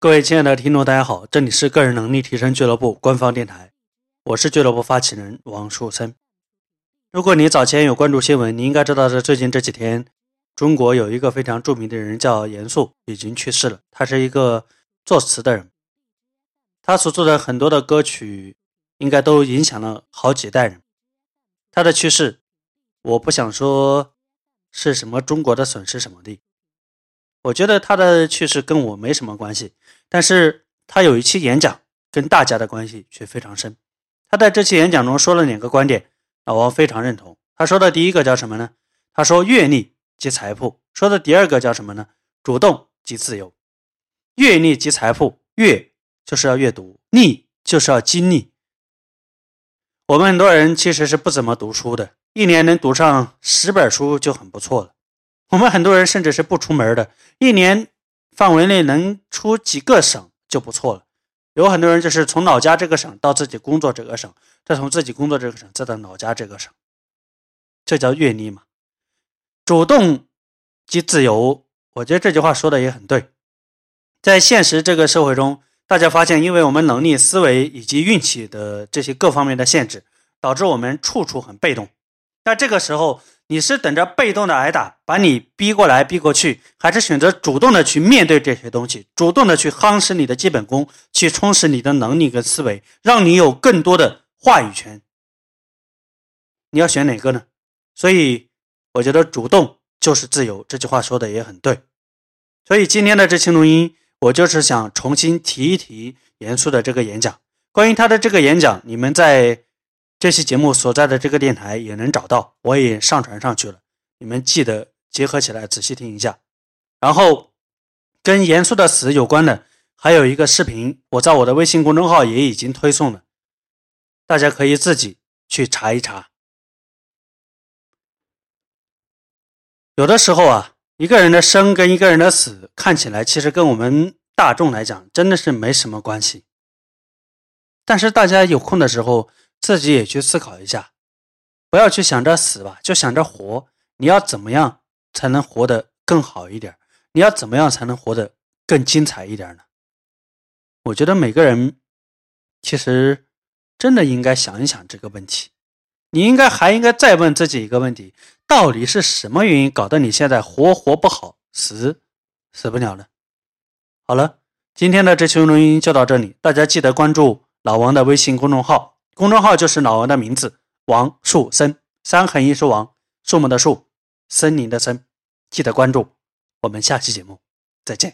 各位亲爱的听众，大家好，这里是个人能力提升俱乐部官方电台，我是俱乐部发起人王树森。如果你早前有关注新闻，你应该知道，在最近这几天，中国有一个非常著名的人叫严肃，已经去世了。他是一个作词的人，他所做的很多的歌曲，应该都影响了好几代人。他的去世，我不想说是什么中国的损失什么的。我觉得他的去世跟我没什么关系，但是他有一期演讲跟大家的关系却非常深。他在这期演讲中说了两个观点，老王非常认同。他说的第一个叫什么呢？他说阅历即财富。说的第二个叫什么呢？主动即自由。阅历即财富，阅就是要阅读，历就是要经历。我们很多人其实是不怎么读书的，一年能读上十本书就很不错了。我们很多人甚至是不出门的，一年范围内能出几个省就不错了。有很多人就是从老家这个省到自己工作这个省，再从自己工作这个省再到老家这个省，这叫阅历嘛。主动即自由，我觉得这句话说的也很对。在现实这个社会中，大家发现，因为我们能力、思维以及运气的这些各方面的限制，导致我们处处很被动。那这个时候，你是等着被动的挨打，把你逼过来逼过去，还是选择主动的去面对这些东西，主动的去夯实你的基本功，去充实你的能力跟思维，让你有更多的话语权？你要选哪个呢？所以我觉得主动就是自由，这句话说的也很对。所以今天的这期录音，我就是想重新提一提严肃的这个演讲。关于他的这个演讲，你们在。这期节目所在的这个电台也能找到，我也上传上去了，你们记得结合起来仔细听一下。然后跟严肃的死有关的还有一个视频，我在我的微信公众号也已经推送了，大家可以自己去查一查。有的时候啊，一个人的生跟一个人的死看起来其实跟我们大众来讲真的是没什么关系，但是大家有空的时候。自己也去思考一下，不要去想着死吧，就想着活。你要怎么样才能活得更好一点？你要怎么样才能活得更精彩一点呢？我觉得每个人其实真的应该想一想这个问题。你应该还应该再问自己一个问题：到底是什么原因搞得你现在活活不好，死死不了呢？好了，今天的这期录音就到这里，大家记得关注老王的微信公众号。公众号就是老王的名字，王树森，三横一竖王，树木的树，森林的森，记得关注。我们下期节目再见。